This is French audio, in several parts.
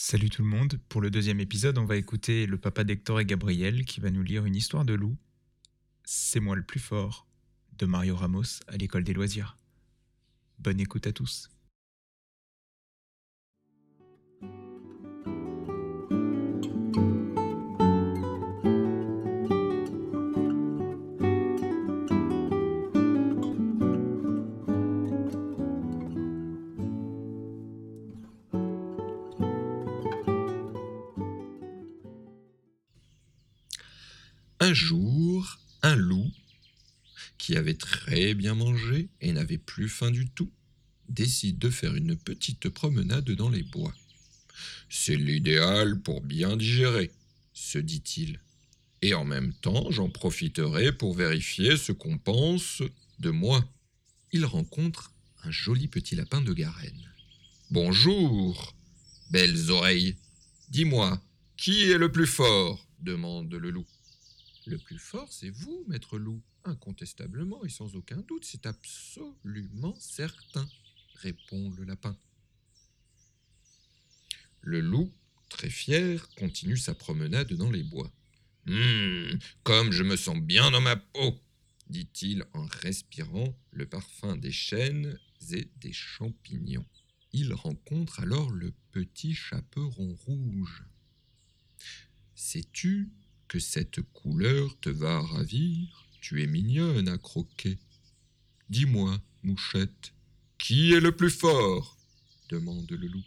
Salut tout le monde, pour le deuxième épisode, on va écouter le papa d'Hector et Gabriel qui va nous lire une histoire de loup. C'est moi le plus fort, de Mario Ramos à l'école des loisirs. Bonne écoute à tous. Un jour, un loup, qui avait très bien mangé et n'avait plus faim du tout, décide de faire une petite promenade dans les bois. C'est l'idéal pour bien digérer, se dit-il. Et en même temps, j'en profiterai pour vérifier ce qu'on pense de moi. Il rencontre un joli petit lapin de Garenne. Bonjour, belles oreilles. Dis-moi, qui est le plus fort? demande le loup. Le plus fort, c'est vous, maître loup. Incontestablement et sans aucun doute, c'est absolument certain, répond le lapin. Le loup, très fier, continue sa promenade dans les bois. Hum, comme je me sens bien dans ma peau, dit-il en respirant le parfum des chênes et des champignons. Il rencontre alors le petit chaperon rouge. Sais-tu que cette couleur te va ravir, tu es mignonne à croquer. Dis-moi, mouchette, qui est le plus fort? demande le loup.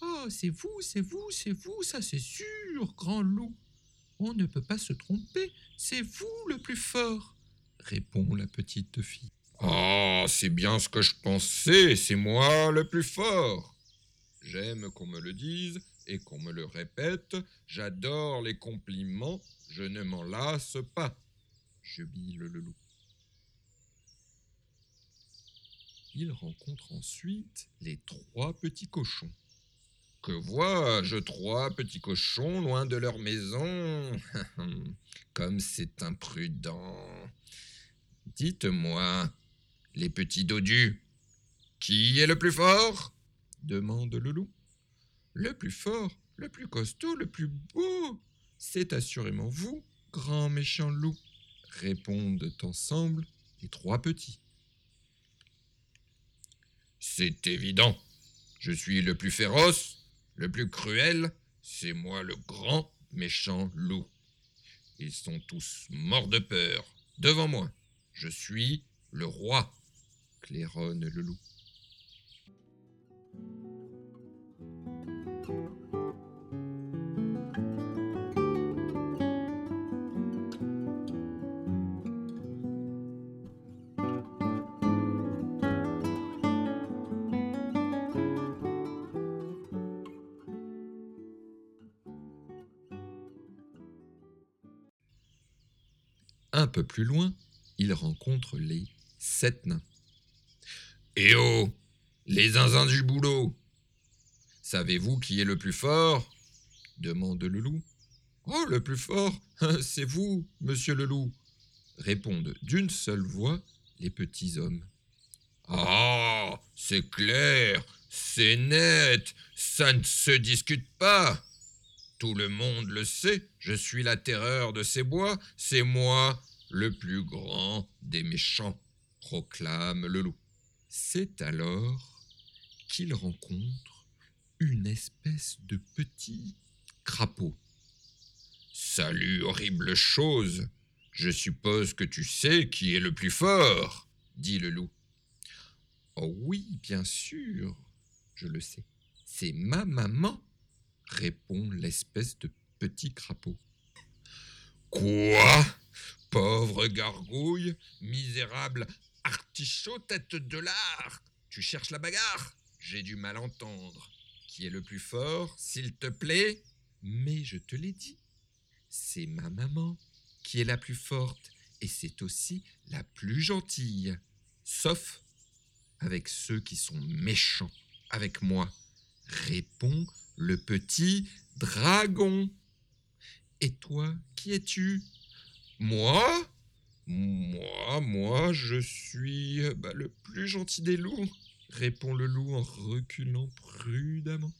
Oh, c'est vous, c'est vous, c'est vous, ça c'est sûr, grand loup. On ne peut pas se tromper, c'est vous le plus fort, répond la petite fille. Ah, c'est bien ce que je pensais, c'est moi le plus fort. J'aime qu'on me le dise, et qu'on me le répète, j'adore les compliments, je ne m'en lasse pas. Jubile le loup. Il rencontre ensuite les trois petits cochons. Que vois-je, trois petits cochons loin de leur maison? Comme c'est imprudent. Dites-moi, les petits dodus, qui est le plus fort? demande le loup. Le plus fort, le plus costaud, le plus beau, c'est assurément vous, grand méchant loup, répondent ensemble les trois petits. C'est évident, je suis le plus féroce, le plus cruel, c'est moi le grand méchant loup. Ils sont tous morts de peur devant moi. Je suis le roi, claironne le loup. Un peu plus loin, il rencontre les sept nains. Eh oh Les zinzins du boulot Savez-vous qui est le plus fort? demande le loup. Oh, le plus fort C'est vous, monsieur le loup répondent d'une seule voix les petits hommes. Ah C'est clair C'est net Ça ne se discute pas tout le monde le sait, je suis la terreur de ces bois, c'est moi le plus grand des méchants, proclame le loup. C'est alors qu'il rencontre une espèce de petit crapaud. Salut, horrible chose. Je suppose que tu sais qui est le plus fort, dit le loup. Oh oui, bien sûr, je le sais. C'est ma maman répond l'espèce de petit crapaud. Quoi? Pauvre gargouille, misérable artichaut tête de lard Tu cherches la bagarre? J'ai du mal entendre. Qui est le plus fort, s'il te plaît? Mais je te l'ai dit, c'est ma maman qui est la plus forte et c'est aussi la plus gentille. Sauf avec ceux qui sont méchants avec moi, répond le petit dragon. Et toi, qui es-tu? Moi? Moi, moi, je suis bah, le plus gentil des loups, répond le loup en reculant prudemment.